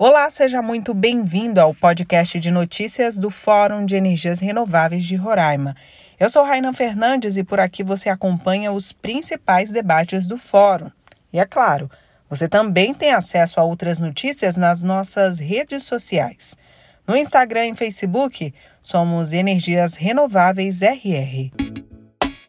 Olá, seja muito bem-vindo ao podcast de notícias do Fórum de Energias Renováveis de Roraima. Eu sou Raina Fernandes e por aqui você acompanha os principais debates do fórum. E é claro, você também tem acesso a outras notícias nas nossas redes sociais. No Instagram e Facebook, somos Energias Renováveis RR.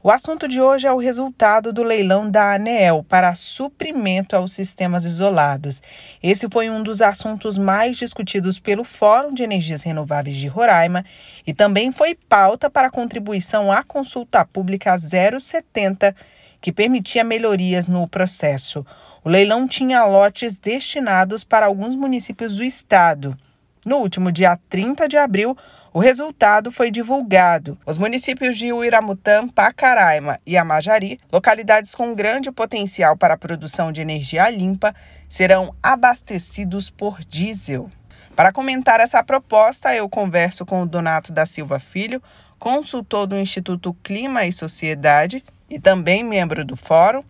O assunto de hoje é o resultado do leilão da ANEEL para suprimento aos sistemas isolados. Esse foi um dos assuntos mais discutidos pelo Fórum de Energias Renováveis de Roraima e também foi pauta para a contribuição à consulta pública 070, que permitia melhorias no processo. O leilão tinha lotes destinados para alguns municípios do estado. No último dia 30 de abril, o resultado foi divulgado. Os municípios de Uiramutã, Pacaraima e Amajari, localidades com grande potencial para a produção de energia limpa, serão abastecidos por diesel. Para comentar essa proposta, eu converso com o Donato da Silva Filho, consultor do Instituto Clima e Sociedade e também membro do Fórum,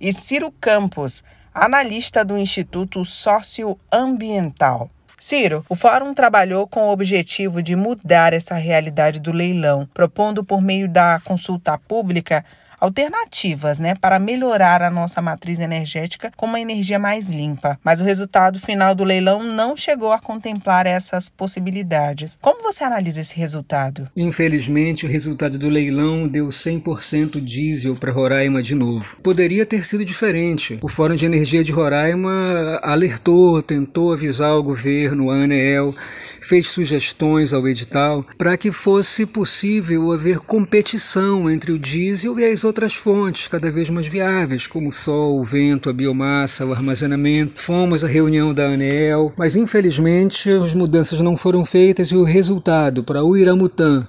e Ciro Campos, analista do Instituto Socioambiental. Ciro, o Fórum trabalhou com o objetivo de mudar essa realidade do leilão, propondo por meio da consulta pública alternativas, né, para melhorar a nossa matriz energética com uma energia mais limpa. Mas o resultado final do leilão não chegou a contemplar essas possibilidades. Como você analisa esse resultado? Infelizmente, o resultado do leilão deu 100% diesel para Roraima de novo. Poderia ter sido diferente. O Fórum de Energia de Roraima alertou, tentou avisar o governo, a ANEEL, fez sugestões ao edital para que fosse possível haver competição entre o diesel e as outras fontes cada vez mais viáveis, como o sol, o vento, a biomassa, o armazenamento. Fomos à reunião da ANEEL, mas infelizmente as mudanças não foram feitas e o resultado para o Iramutã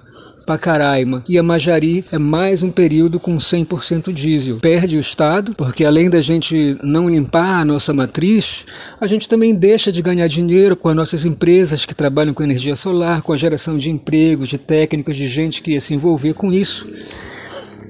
Pacaraima e a Majari é mais um período com 100% diesel. Perde o Estado, porque além da gente não limpar a nossa matriz, a gente também deixa de ganhar dinheiro com as nossas empresas que trabalham com energia solar, com a geração de empregos, de técnicos, de gente que ia se envolver com isso.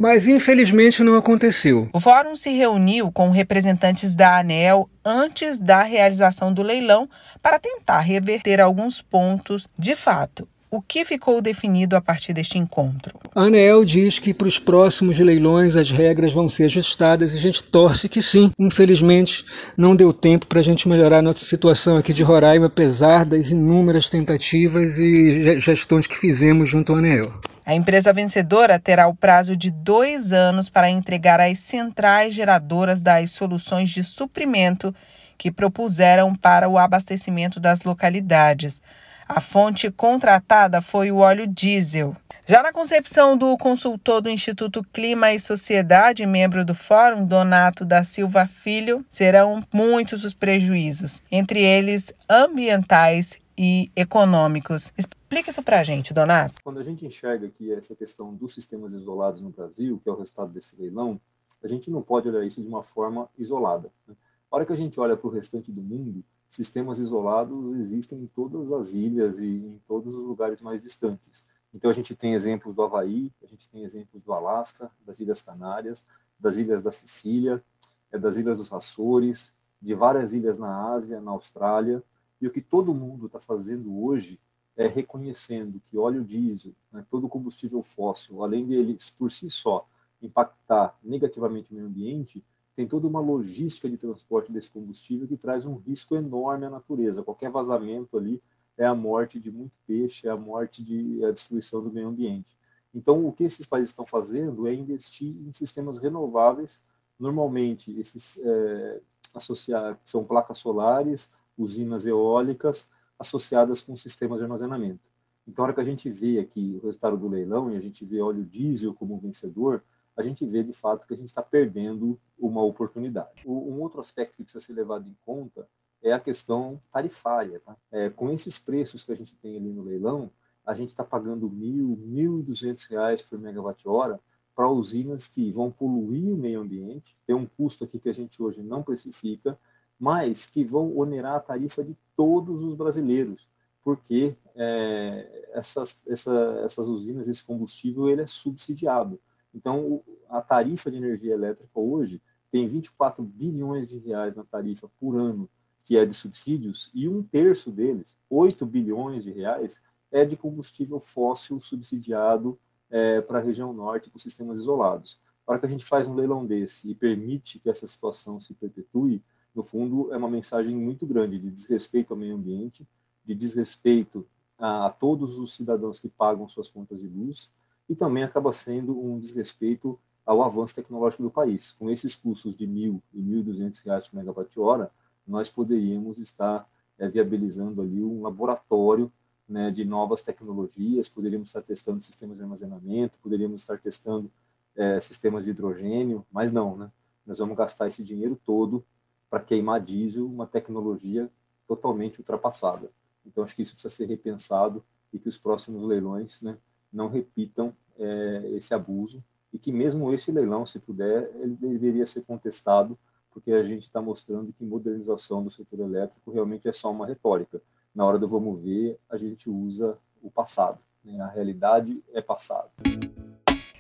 Mas infelizmente não aconteceu. O fórum se reuniu com representantes da ANEL antes da realização do leilão para tentar reverter alguns pontos de fato. O que ficou definido a partir deste encontro? A ANEEL diz que para os próximos leilões as regras vão ser ajustadas e a gente torce que sim. Infelizmente, não deu tempo para a gente melhorar a nossa situação aqui de Roraima, apesar das inúmeras tentativas e gestões que fizemos junto à ANEEL. A empresa vencedora terá o prazo de dois anos para entregar às centrais geradoras das soluções de suprimento que propuseram para o abastecimento das localidades. A fonte contratada foi o óleo diesel. Já na concepção do consultor do Instituto Clima e Sociedade, membro do Fórum, Donato da Silva Filho, serão muitos os prejuízos, entre eles ambientais e econômicos. Explica isso para a gente, Donato. Quando a gente enxerga aqui essa questão dos sistemas isolados no Brasil, que é o resultado desse leilão, a gente não pode olhar isso de uma forma isolada. Né? A hora que a gente olha para o restante do mundo, sistemas isolados existem em todas as ilhas e em todos os lugares mais distantes. Então a gente tem exemplos do Havaí, a gente tem exemplos do Alasca, das Ilhas Canárias, das Ilhas da Sicília, é, das Ilhas dos Açores, de várias ilhas na Ásia, na Austrália. E o que todo mundo está fazendo hoje é reconhecendo que óleo diesel, né, todo combustível fóssil, além dele por si só impactar negativamente o meio ambiente, tem toda uma logística de transporte desse combustível que traz um risco enorme à natureza. Qualquer vazamento ali é a morte de muito peixe, é a morte de é a destruição do meio ambiente. Então, o que esses países estão fazendo é investir em sistemas renováveis. Normalmente, esses é, associados são placas solares, usinas eólicas associadas com sistemas de armazenamento. Então, a hora que a gente vê aqui o resultado do leilão e a gente vê óleo diesel como vencedor, a gente vê de fato que a gente está perdendo uma oportunidade. um outro aspecto que precisa ser levado em conta é a questão tarifária. Tá? É, com esses preços que a gente tem ali no leilão, a gente está pagando mil, mil e duzentos reais por megawatt-hora para usinas que vão poluir o meio ambiente, tem um custo aqui que a gente hoje não precifica, mas que vão onerar a tarifa de todos os brasileiros, porque é, essas, essa, essas usinas, esse combustível, ele é subsidiado. Então, a tarifa de energia elétrica hoje tem 24 bilhões de reais na tarifa por ano que é de subsídios, e um terço deles, 8 bilhões de reais, é de combustível fóssil subsidiado é, para a região norte, por sistemas isolados. Para que a gente faz um leilão desse e permite que essa situação se perpetue, no fundo, é uma mensagem muito grande de desrespeito ao meio ambiente, de desrespeito a, a todos os cidadãos que pagam suas contas de luz, e também acaba sendo um desrespeito ao avanço tecnológico do país. Com esses custos de 1.000 e R$ 1.200 por megawatt-hora, nós poderíamos estar é, viabilizando ali um laboratório né, de novas tecnologias, poderíamos estar testando sistemas de armazenamento, poderíamos estar testando é, sistemas de hidrogênio, mas não, né? Nós vamos gastar esse dinheiro todo para queimar diesel, uma tecnologia totalmente ultrapassada. Então, acho que isso precisa ser repensado e que os próximos leilões né, não repitam é, esse abuso e que mesmo esse leilão, se puder, ele deveria ser contestado, porque a gente está mostrando que modernização do setor elétrico realmente é só uma retórica. Na hora do vamos ver, a gente usa o passado. Né? A realidade é passado.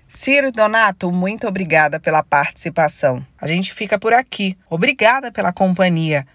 Ciro Donato, muito obrigada pela participação. A gente fica por aqui. Obrigada pela companhia.